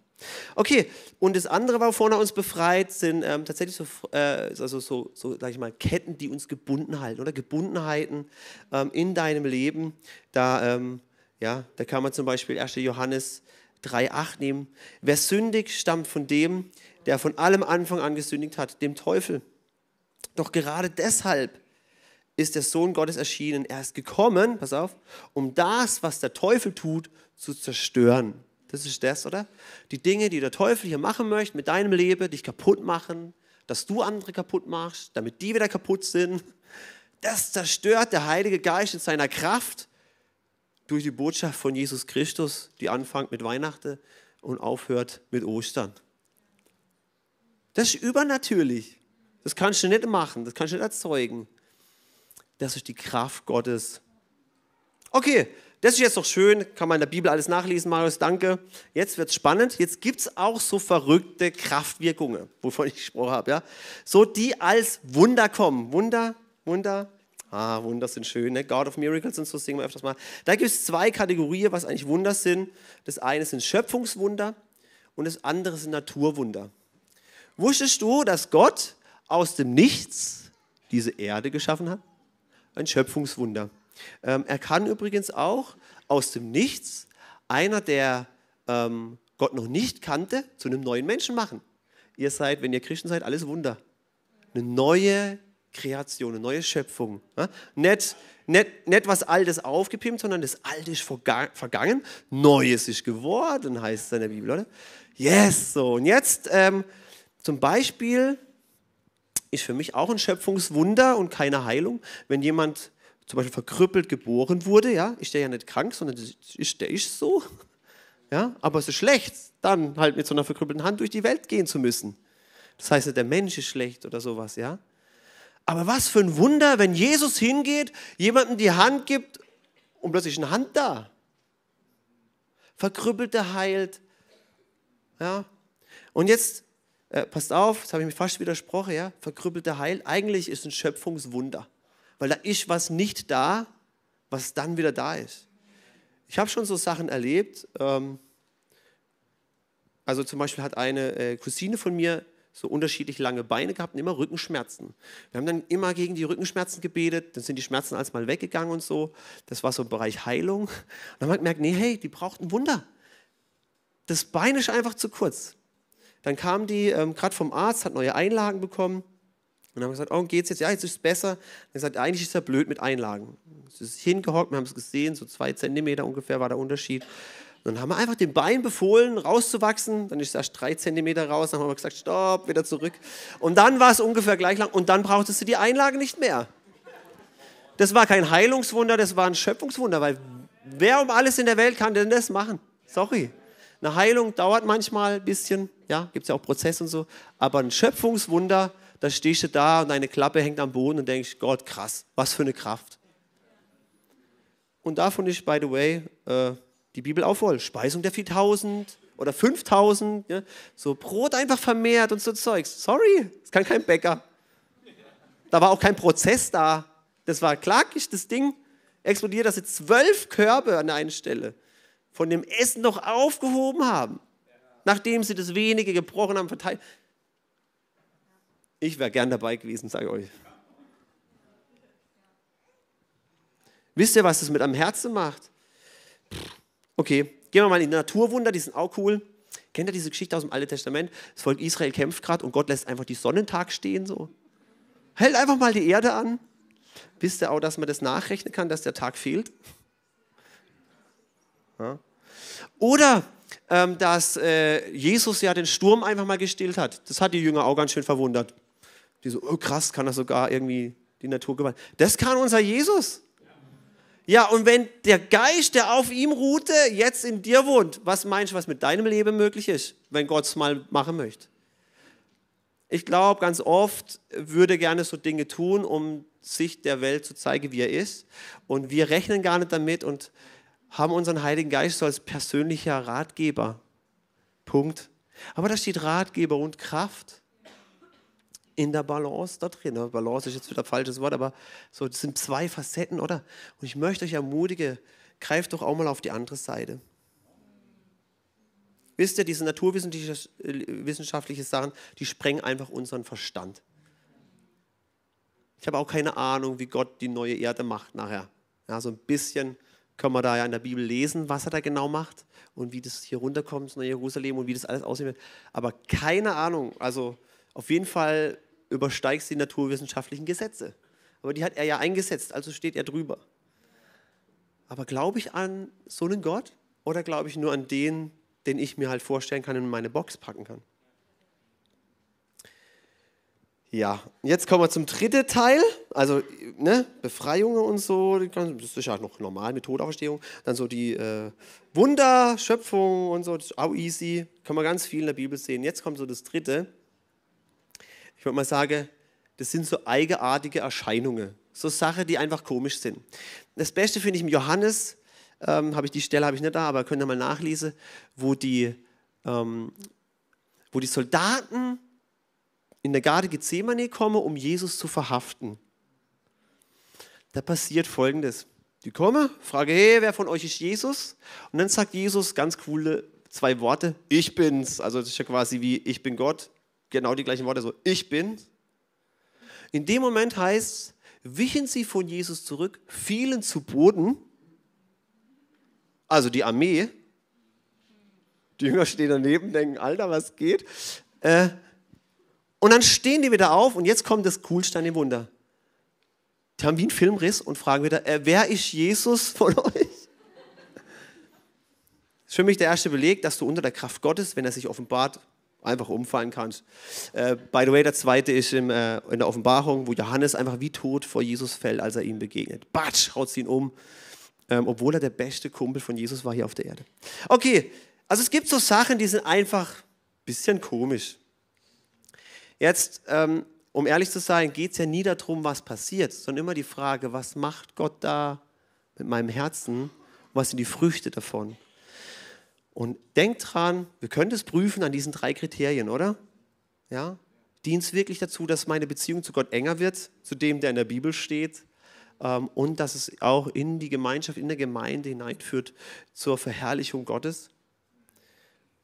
Okay, und das andere, wovon er uns befreit, sind ähm, tatsächlich so, äh, also so, so sag ich mal, Ketten, die uns gebunden halten oder Gebundenheiten ähm, in deinem Leben. Da, ähm, ja, da kann man zum Beispiel 1. Johannes 3,8 nehmen. Wer sündigt, stammt von dem, der von allem Anfang an gesündigt hat, dem Teufel. Doch gerade deshalb ist der Sohn Gottes erschienen. Er ist gekommen, pass auf, um das, was der Teufel tut, zu zerstören. Das ist das, oder? Die Dinge, die der Teufel hier machen möchte mit deinem Leben, dich kaputt machen, dass du andere kaputt machst, damit die wieder kaputt sind. Das zerstört der Heilige Geist in seiner Kraft durch die Botschaft von Jesus Christus, die anfängt mit Weihnachten und aufhört mit Ostern. Das ist übernatürlich. Das kannst du nicht machen, das kannst du nicht erzeugen. Das ist die Kraft Gottes. Okay, das ist jetzt doch schön, kann man in der Bibel alles nachlesen, Marius, danke. Jetzt wird es spannend. Jetzt gibt es auch so verrückte Kraftwirkungen, wovon ich gesprochen habe. Ja? So, die als Wunder kommen. Wunder, Wunder, Ah, Wunder sind schön, ne? God of Miracles und so singen wir öfters mal. Da gibt es zwei Kategorien, was eigentlich Wunder sind. Das eine sind Schöpfungswunder und das andere sind Naturwunder. Wusstest du, dass Gott aus dem Nichts diese Erde geschaffen hat? Ein Schöpfungswunder. Ähm, er kann übrigens auch aus dem Nichts einer, der ähm, Gott noch nicht kannte, zu einem neuen Menschen machen. Ihr seid, wenn ihr Christen seid, alles Wunder. Eine neue Kreation, eine neue Schöpfung. Nicht, nicht, nicht was Altes aufgepimpt, sondern das Alte ist vergangen, Neues ist geworden, heißt es in der Bibel, oder? Yes, so. Und jetzt ähm, zum Beispiel ist für mich auch ein Schöpfungswunder und keine Heilung, wenn jemand zum Beispiel verkrüppelt geboren wurde, ja, ist der ja nicht krank, sondern ist, der ist so. Ja, aber es ist schlecht, dann halt mit so einer verkrüppelten Hand durch die Welt gehen zu müssen. Das heißt der Mensch ist schlecht oder sowas, ja. Aber was für ein Wunder, wenn Jesus hingeht, jemandem die Hand gibt und plötzlich eine Hand da. Verkrüppelte heilt. Ja. Und jetzt äh, passt auf, das habe ich mir fast widersprochen, ja, verkrüppelte Heil, eigentlich ist ein Schöpfungswunder, weil da ist was nicht da, was dann wieder da ist. Ich habe schon so Sachen erlebt, ähm, also zum Beispiel hat eine äh, Cousine von mir so unterschiedlich lange Beine gehabt und immer Rückenschmerzen. Wir haben dann immer gegen die Rückenschmerzen gebetet, dann sind die Schmerzen alsmal weggegangen und so. Das war so im Bereich Heilung. Und dann haben wir gemerkt, nee, hey, die braucht ein Wunder. Das Bein ist einfach zu kurz. Dann kam die ähm, gerade vom Arzt, hat neue Einlagen bekommen. Und haben gesagt, oh, geht's jetzt? Ja, jetzt ist es besser. Dann gesagt, eigentlich ist er blöd mit Einlagen. Es ist hingehockt, wir haben es gesehen, so zwei Zentimeter ungefähr war der Unterschied. Dann haben wir einfach dem Bein befohlen, rauszuwachsen. Dann ist erst drei Zentimeter raus. Dann haben wir gesagt, stopp, wieder zurück. Und dann war es ungefähr gleich lang. Und dann brauchtest du die Einlage nicht mehr. Das war kein Heilungswunder, das war ein Schöpfungswunder. Weil wer um alles in der Welt kann denn das machen? Sorry. Eine Heilung dauert manchmal ein bisschen, ja, gibt es ja auch Prozesse und so, aber ein Schöpfungswunder, da stehst du da und deine Klappe hängt am Boden und denkst, Gott, krass, was für eine Kraft. Und davon ist, by the way, äh, die Bibel auch. Speisung der 4000 oder 5000, ja, so Brot einfach vermehrt und so Zeugs. Sorry, das kann kein Bäcker. Da war auch kein Prozess da. Das war klackig, das Ding explodiert, dass sie zwölf Körbe an einer Stelle von dem Essen noch aufgehoben haben, nachdem sie das wenige gebrochen haben, verteilt. Ich wäre gern dabei gewesen, sage ich euch. Wisst ihr, was das mit einem Herzen macht? Okay, gehen wir mal in die Naturwunder, die sind auch cool. Kennt ihr diese Geschichte aus dem Alten Testament? Das Volk Israel kämpft gerade und Gott lässt einfach die Sonnentag stehen so. Hält einfach mal die Erde an. Wisst ihr auch, dass man das nachrechnen kann, dass der Tag fehlt? Ja. Oder ähm, dass äh, Jesus ja den Sturm einfach mal gestillt hat. Das hat die Jünger auch ganz schön verwundert. Die so, oh krass, kann er sogar irgendwie die Natur gewandt. Das kann unser Jesus. Ja, und wenn der Geist, der auf ihm ruhte, jetzt in dir wohnt, was meinst du, was mit deinem Leben möglich ist, wenn Gott es mal machen möchte? Ich glaube, ganz oft würde gerne so Dinge tun, um sich der Welt zu zeigen, wie er ist. Und wir rechnen gar nicht damit und haben unseren Heiligen Geist so als persönlicher Ratgeber. Punkt. Aber da steht Ratgeber und Kraft in der Balance da drin. Balance ist jetzt wieder ein falsches Wort, aber so, das sind zwei Facetten, oder? Und ich möchte euch ermutigen, greift doch auch mal auf die andere Seite. Wisst ihr, diese naturwissenschaftlichen Sachen, die sprengen einfach unseren Verstand. Ich habe auch keine Ahnung, wie Gott die neue Erde macht nachher. Ja, so ein bisschen können wir da ja in der Bibel lesen, was er da genau macht und wie das hier runterkommt nach Jerusalem und wie das alles aussehen wird. Aber keine Ahnung. Also auf jeden Fall übersteigt die naturwissenschaftlichen Gesetze. Aber die hat er ja eingesetzt, also steht er drüber. Aber glaube ich an so einen Gott oder glaube ich nur an den, den ich mir halt vorstellen kann und in meine Box packen kann? Ja, jetzt kommen wir zum dritten Teil, also ne, Befreiungen und so, das ist ja noch normal mit Todauferstehung. Dann so die äh, Wunder, Schöpfung und so, das ist auch easy, kann man ganz viel in der Bibel sehen. Jetzt kommt so das dritte. Ich würde mal sagen, das sind so eigenartige Erscheinungen, so Sachen, die einfach komisch sind. Das Beste finde ich im Johannes, ähm, habe ich die Stelle habe ich nicht da, aber könnt ihr mal nachlesen, wo die, ähm, wo die Soldaten in der Garde Gethsemane komme, um Jesus zu verhaften. da passiert Folgendes. Die kommen, frage, hey, wer von euch ist Jesus? Und dann sagt Jesus ganz coole zwei Worte, ich bin's. Also das ist ja quasi wie, ich bin Gott. Genau die gleichen Worte, so, ich bin's. In dem Moment heißt, wichen sie von Jesus zurück, fielen zu Boden, also die Armee. Die Jünger stehen daneben, denken, Alter, was geht? Äh, und dann stehen die wieder auf und jetzt kommt das Coolste an dem Wunder. Die haben wie einen Filmriss und fragen wieder, äh, wer ist Jesus von euch? Das ist für mich der erste Beleg, dass du unter der Kraft Gottes, wenn er sich offenbart, einfach umfallen kannst. Äh, by the way, der zweite ist im, äh, in der Offenbarung, wo Johannes einfach wie tot vor Jesus fällt, als er ihm begegnet. Batsch, haut ihn um, ähm, obwohl er der beste Kumpel von Jesus war hier auf der Erde. Okay, also es gibt so Sachen, die sind einfach ein bisschen komisch. Jetzt, ähm, um ehrlich zu sein, geht es ja nie darum, was passiert, sondern immer die Frage, was macht Gott da mit meinem Herzen was sind die Früchte davon? Und denkt dran, wir können das prüfen an diesen drei Kriterien, oder? Ja? Dient es wirklich dazu, dass meine Beziehung zu Gott enger wird, zu dem, der in der Bibel steht, ähm, und dass es auch in die Gemeinschaft, in der Gemeinde hineinführt zur Verherrlichung Gottes?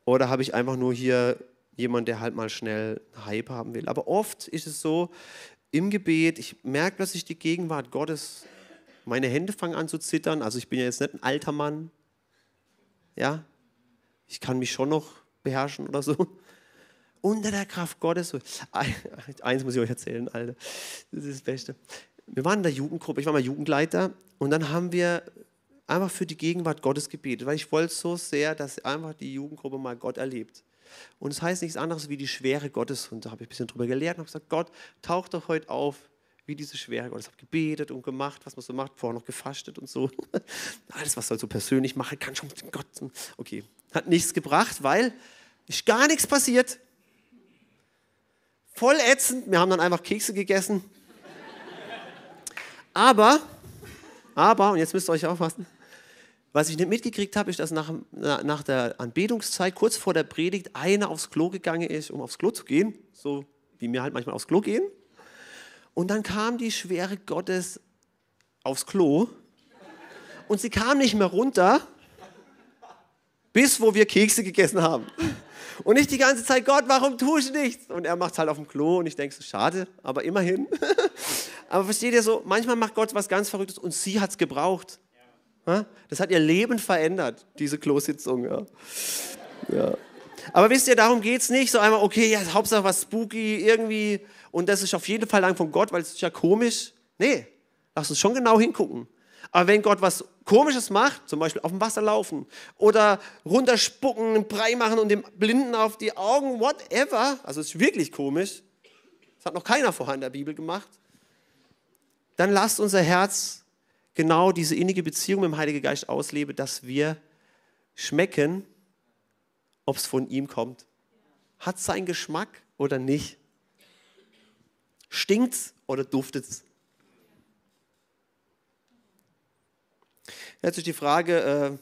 Oder habe ich einfach nur hier jemand, der halt mal schnell Hype haben will. Aber oft ist es so, im Gebet, ich merke plötzlich die Gegenwart Gottes, meine Hände fangen an zu zittern. Also ich bin ja jetzt nicht ein alter Mann. Ja, ich kann mich schon noch beherrschen oder so. Unter der Kraft Gottes. Eins muss ich euch erzählen, Alter. Das ist das Beste. Wir waren in der Jugendgruppe, ich war mal Jugendleiter und dann haben wir einfach für die Gegenwart Gottes gebetet, weil ich wollte so sehr, dass einfach die Jugendgruppe mal Gott erlebt. Und es das heißt nichts anderes wie die Schwere Gottes. Und da habe ich ein bisschen drüber gelehrt und habe gesagt, Gott, tauch doch heute auf wie diese Schwere Gottes. Ich habe gebetet und gemacht, was man so macht, vorher noch gefastet und so. Alles, was man so persönlich machen kann, schon mit Gott. Okay, hat nichts gebracht, weil ist gar nichts passiert. Voll ätzend. Wir haben dann einfach Kekse gegessen. Aber, aber, und jetzt müsst ihr euch aufpassen, was ich nicht mitgekriegt habe, ist, dass nach, nach der Anbetungszeit, kurz vor der Predigt, einer aufs Klo gegangen ist, um aufs Klo zu gehen, so wie wir halt manchmal aufs Klo gehen. Und dann kam die Schwere Gottes aufs Klo und sie kam nicht mehr runter, bis wo wir Kekse gegessen haben. Und nicht die ganze Zeit, Gott, warum tue ich nichts? Und er macht es halt auf dem Klo und ich denke so, schade, aber immerhin. aber versteht ihr so, manchmal macht Gott was ganz Verrücktes und sie hat es gebraucht. Das hat ihr Leben verändert, diese Klositzung. Ja. ja. Aber wisst ihr, darum geht es nicht. So einmal, okay, ja, Hauptsache was spooky irgendwie und das ist auf jeden Fall lang von Gott, weil es ist ja komisch. Nee, lass uns schon genau hingucken. Aber wenn Gott was Komisches macht, zum Beispiel auf dem Wasser laufen oder runterspucken, einen Brei machen und dem Blinden auf die Augen, whatever, also es ist wirklich komisch, das hat noch keiner vorher in der Bibel gemacht, dann lasst unser Herz genau diese innige Beziehung mit dem Heiligen Geist auslebe, dass wir schmecken, ob es von ihm kommt. Hat es seinen Geschmack oder nicht? Stinkt es oder duftet es? Jetzt ist die Frage, äh,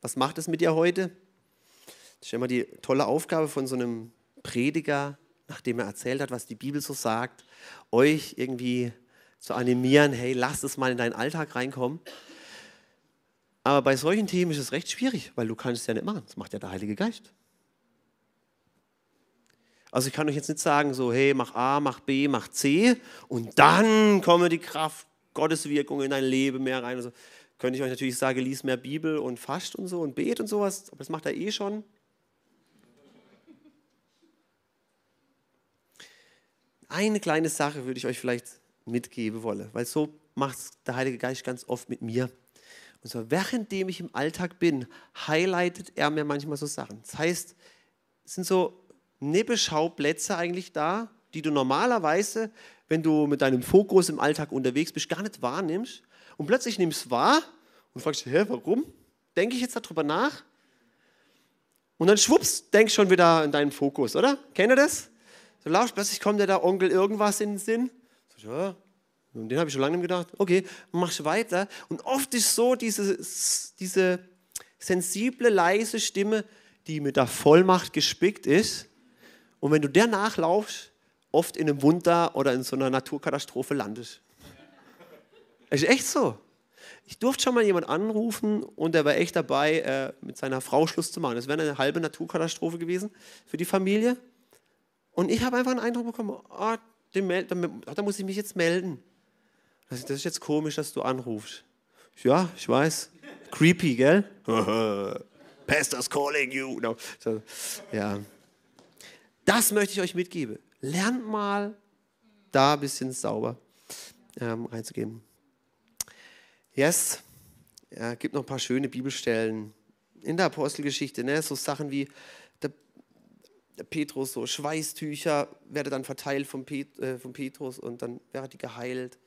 was macht es mit dir heute? Das ist immer die tolle Aufgabe von so einem Prediger, nachdem er erzählt hat, was die Bibel so sagt, euch irgendwie zu animieren, hey, lass es mal in deinen Alltag reinkommen. Aber bei solchen Themen ist es recht schwierig, weil du kannst es ja nicht machen. Das macht ja der Heilige Geist. Also ich kann euch jetzt nicht sagen, so, hey, mach A, mach B, mach C und dann komme die Kraft Gottes Wirkung in dein Leben mehr rein. Also könnte ich euch natürlich sagen, lies mehr Bibel und fasst und so und bet und sowas, aber das macht er eh schon. Eine kleine Sache würde ich euch vielleicht mitgeben wolle. Weil so macht der Heilige Geist ganz oft mit mir. Und so, währenddem ich im Alltag bin, highlightet er mir manchmal so Sachen. Das heißt, es sind so Nebenschauplätze eigentlich da, die du normalerweise, wenn du mit deinem Fokus im Alltag unterwegs bist, gar nicht wahrnimmst. Und plötzlich nimmst du wahr und fragst dich, hä, warum? Denke ich jetzt darüber nach? Und dann schwupps, denkst schon wieder in deinen Fokus, oder? Kennt ihr das? So lauscht, plötzlich kommt dir da Onkel irgendwas in den Sinn ja, und den habe ich schon lange gedacht. Okay, machst weiter. Und oft ist so diese, diese sensible, leise Stimme, die mit der Vollmacht gespickt ist. Und wenn du der nachlaufst, oft in einem Wunder oder in so einer Naturkatastrophe landest. ist echt so. Ich durfte schon mal jemanden anrufen und der war echt dabei, äh, mit seiner Frau Schluss zu machen. Das wäre eine halbe Naturkatastrophe gewesen für die Familie. Und ich habe einfach einen Eindruck bekommen, oh, da muss ich mich jetzt melden. Das ist jetzt komisch, dass du anrufst. Ja, ich weiß. Creepy, gell? Pastor's calling you. No. So, ja. Das möchte ich euch mitgeben. Lernt mal, da ein bisschen sauber ähm, reinzugehen. Yes, ja, gibt noch ein paar schöne Bibelstellen in der Apostelgeschichte, ne? so Sachen wie der, der Petrus, so Schweißtücher werden dann verteilt vom, Pet, äh, vom Petrus und dann wäre die geheilt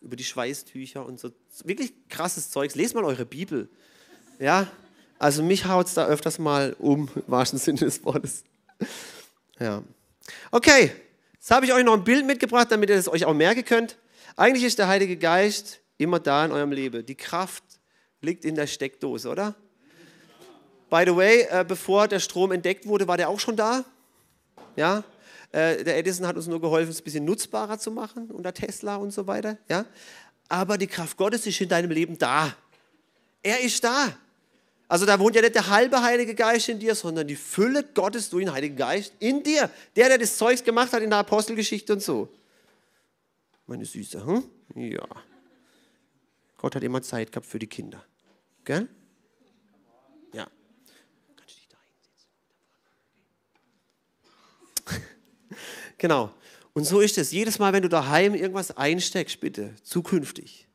über die Schweißtücher und so. Wirklich krasses Zeugs. Lest mal eure Bibel. Ja, also mich haut es da öfters mal um, im wahrsten Sinne des Wortes. Ja. Okay, jetzt habe ich euch noch ein Bild mitgebracht, damit ihr es euch auch merken könnt. Eigentlich ist der Heilige Geist immer da in eurem Leben. Die Kraft liegt in der Steckdose, oder? By the way, äh, bevor der Strom entdeckt wurde, war der auch schon da. Ja, äh, der Edison hat uns nur geholfen, es ein bisschen nutzbarer zu machen unter Tesla und so weiter. Ja, aber die Kraft Gottes ist in deinem Leben da. Er ist da. Also da wohnt ja nicht der halbe Heilige Geist in dir, sondern die Fülle Gottes durch den Heiligen Geist in dir. Der, der das Zeugs gemacht hat in der Apostelgeschichte und so. Meine Süße, hm? Ja. Gott hat immer Zeit gehabt für die Kinder. Gell? Ja. Kannst du dich da hinsetzen? genau. Und so ist es. Jedes Mal, wenn du daheim irgendwas einsteckst, bitte, zukünftig,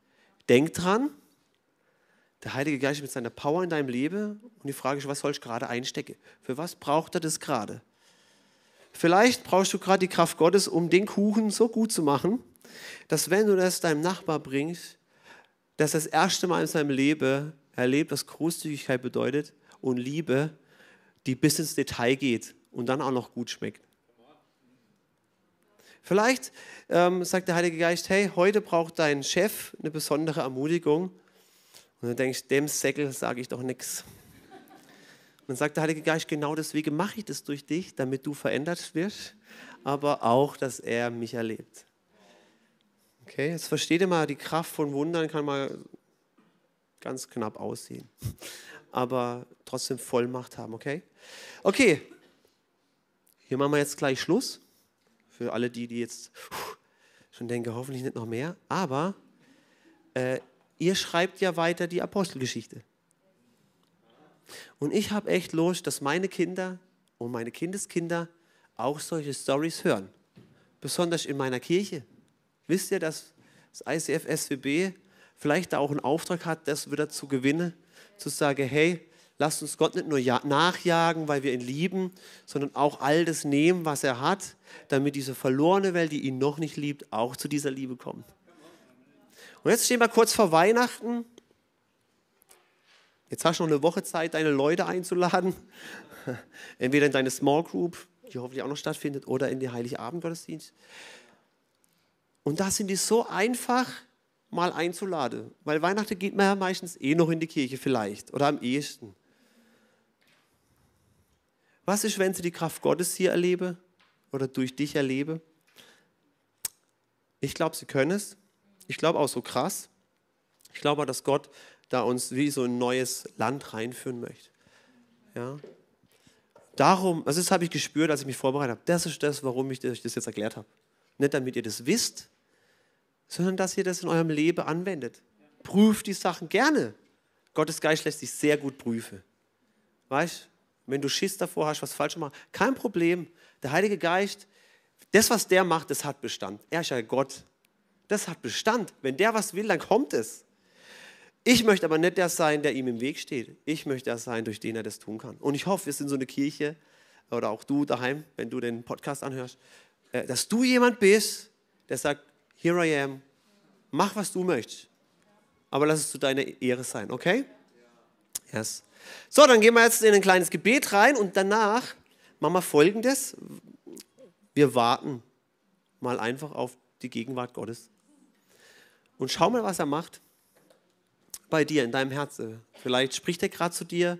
denk dran, der Heilige Geist mit seiner Power in deinem Leben und die Frage ist, was soll ich gerade einstecken? Für was braucht er das gerade? Vielleicht brauchst du gerade die Kraft Gottes, um den Kuchen so gut zu machen, dass wenn du das deinem Nachbar bringst, dass das erste Mal in seinem Leben erlebt, was Großzügigkeit bedeutet und Liebe, die bis ins Detail geht und dann auch noch gut schmeckt. Vielleicht ähm, sagt der Heilige Geist, hey, heute braucht dein Chef eine besondere Ermutigung. Und dann denkst du, dem Säckel sage ich doch nichts. Und dann sagt der Heilige Geist, genau deswegen mache ich das durch dich, damit du verändert wirst, aber auch, dass er mich erlebt. Okay, jetzt versteht ihr mal, die Kraft von Wundern kann mal ganz knapp aussehen, aber trotzdem Vollmacht haben, okay? Okay, hier machen wir jetzt gleich Schluss. Für alle die, die jetzt schon denken, hoffentlich nicht noch mehr. Aber äh, ihr schreibt ja weiter die Apostelgeschichte. Und ich habe echt Lust, dass meine Kinder und meine Kindeskinder auch solche Stories hören. Besonders in meiner Kirche. Wisst ihr, dass das ICF SWB vielleicht auch einen Auftrag hat, das wieder zu gewinnen, zu sagen, hey, lasst uns Gott nicht nur nachjagen, weil wir ihn lieben, sondern auch all das nehmen, was er hat, damit diese verlorene Welt, die ihn noch nicht liebt, auch zu dieser Liebe kommt. Und jetzt stehen wir kurz vor Weihnachten. Jetzt hast du noch eine Woche Zeit, deine Leute einzuladen. Entweder in deine Small Group, die hoffentlich auch noch stattfindet, oder in die Heiligabend-Gottesdienst. Und da sind die so einfach mal einzuladen, weil Weihnachten geht man ja meistens eh noch in die Kirche vielleicht oder am ehesten. Was ist, wenn sie die Kraft Gottes hier erlebe oder durch dich erlebe? Ich glaube, sie können es. Ich glaube auch so krass. Ich glaube, dass Gott da uns wie so ein neues Land reinführen möchte. Ja. Darum, also das habe ich gespürt, als ich mich vorbereitet habe. Das ist das, warum ich das jetzt erklärt habe. Nicht damit ihr das wisst, sondern dass ihr das in eurem Leben anwendet. Prüft die Sachen gerne. Gottes Geist lässt sich sehr gut prüfen. Weißt wenn du Schiss davor hast, was falsch zu machen, kein Problem. Der Heilige Geist, das, was der macht, das hat Bestand. Er ist ja Gott. Das hat Bestand. Wenn der was will, dann kommt es. Ich möchte aber nicht der sein, der ihm im Weg steht. Ich möchte der sein, durch den er das tun kann. Und ich hoffe, wir sind so eine Kirche, oder auch du daheim, wenn du den Podcast anhörst, äh, dass du jemand bist, der sagt, here I am, mach, was du möchtest. Aber lass es zu deiner Ehre sein, okay? Yes. So, dann gehen wir jetzt in ein kleines Gebet rein und danach machen wir folgendes. Wir warten mal einfach auf die Gegenwart Gottes. Und schau mal, was er macht bei dir, in deinem Herzen. Vielleicht spricht er gerade zu dir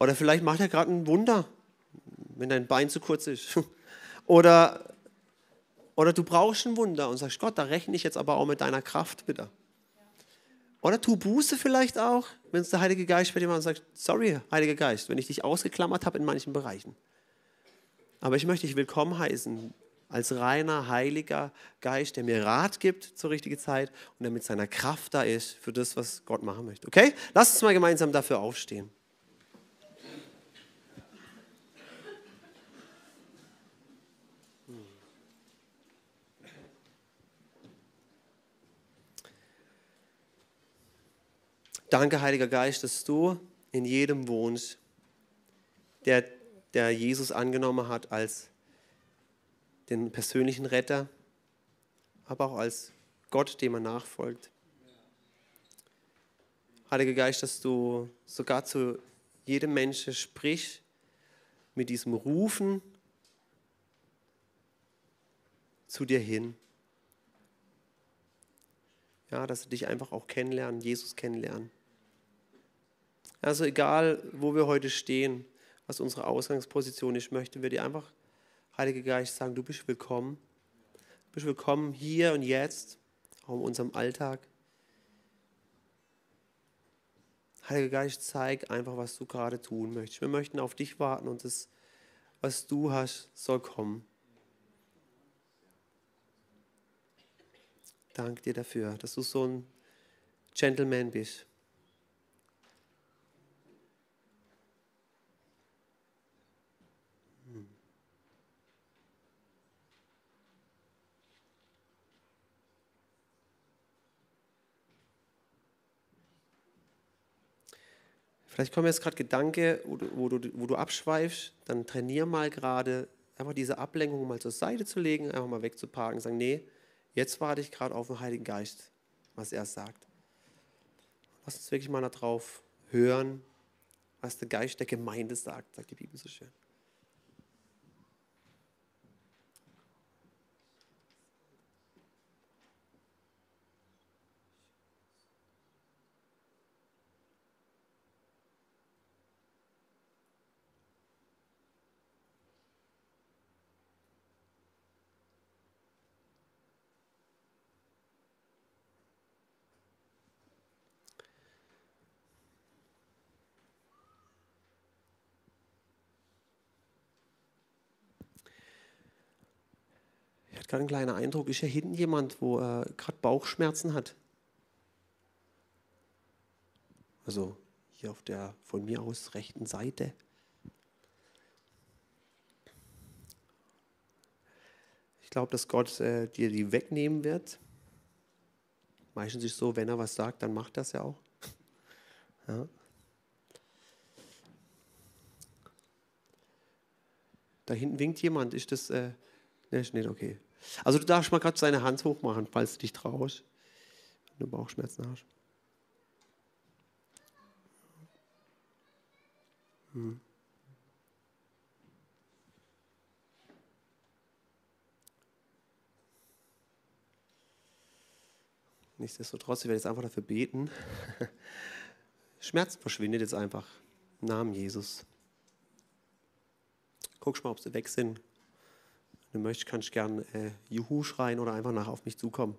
oder vielleicht macht er gerade ein Wunder, wenn dein Bein zu kurz ist. Oder, oder du brauchst ein Wunder und sagst, Gott, da rechne ich jetzt aber auch mit deiner Kraft, bitte. Oder tu Buße vielleicht auch, wenn es der Heilige Geist bei dir macht und sagt, sorry, Heiliger Geist, wenn ich dich ausgeklammert habe in manchen Bereichen. Aber ich möchte dich willkommen heißen als reiner, heiliger Geist, der mir Rat gibt zur richtigen Zeit und der mit seiner Kraft da ist für das, was Gott machen möchte. Okay? Lass uns mal gemeinsam dafür aufstehen. Danke, Heiliger Geist, dass du in jedem wohnst, der, der Jesus angenommen hat als den persönlichen Retter, aber auch als Gott, dem er nachfolgt. Heiliger Geist, dass du sogar zu jedem Menschen sprichst mit diesem Rufen zu dir hin. Ja, dass sie dich einfach auch kennenlernen, Jesus kennenlernen. Also egal, wo wir heute stehen, was unsere Ausgangsposition ist, möchten wir dir einfach, Heiliger Geist, sagen, du bist willkommen. Du bist willkommen hier und jetzt, auch in unserem Alltag. Heiliger Geist, zeig einfach, was du gerade tun möchtest. Wir möchten auf dich warten und das, was du hast, soll kommen. Dank dir dafür, dass du so ein Gentleman bist. Vielleicht kommen jetzt gerade Gedanken, wo du, wo, du, wo du abschweifst, dann trainier mal gerade, einfach diese Ablenkung mal zur Seite zu legen, einfach mal wegzuparken, sagen, nee, jetzt warte ich gerade auf den Heiligen Geist, was er sagt. Lass uns wirklich mal darauf hören, was der Geist der Gemeinde sagt, sagt die Bibel so schön. Gerade ein kleiner Eindruck, ist ja hinten jemand, wo äh, gerade Bauchschmerzen hat. Also hier auf der von mir aus rechten Seite. Ich glaube, dass Gott äh, dir die wegnehmen wird. Meistens ist es so, wenn er was sagt, dann macht das ja auch. Ja. Da hinten winkt jemand. Ist das. Äh, ne, nicht okay. Also du darfst mal gerade seine Hand hochmachen, falls du dich traust, wenn du Bauchschmerzen hast. Hm. Nichtsdestotrotz, ich werde jetzt einfach dafür beten. Schmerz verschwindet jetzt einfach im Namen Jesus. Guck mal, ob sie weg sind. Wenn du möchtest, kannst du gerne äh, Juhu schreien oder einfach nach auf mich zukommen.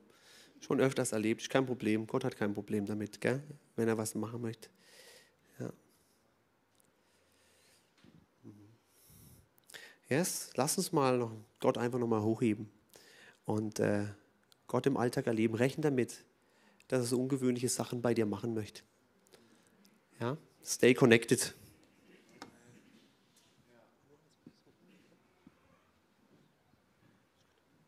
Schon öfters erlebt, ist kein Problem. Gott hat kein Problem damit, gell? wenn er was machen möchte. Ja. Yes, lass uns mal noch Gott einfach nochmal hochheben und äh, Gott im Alltag erleben. Rechnen damit, dass er so ungewöhnliche Sachen bei dir machen möchte. Ja, stay connected.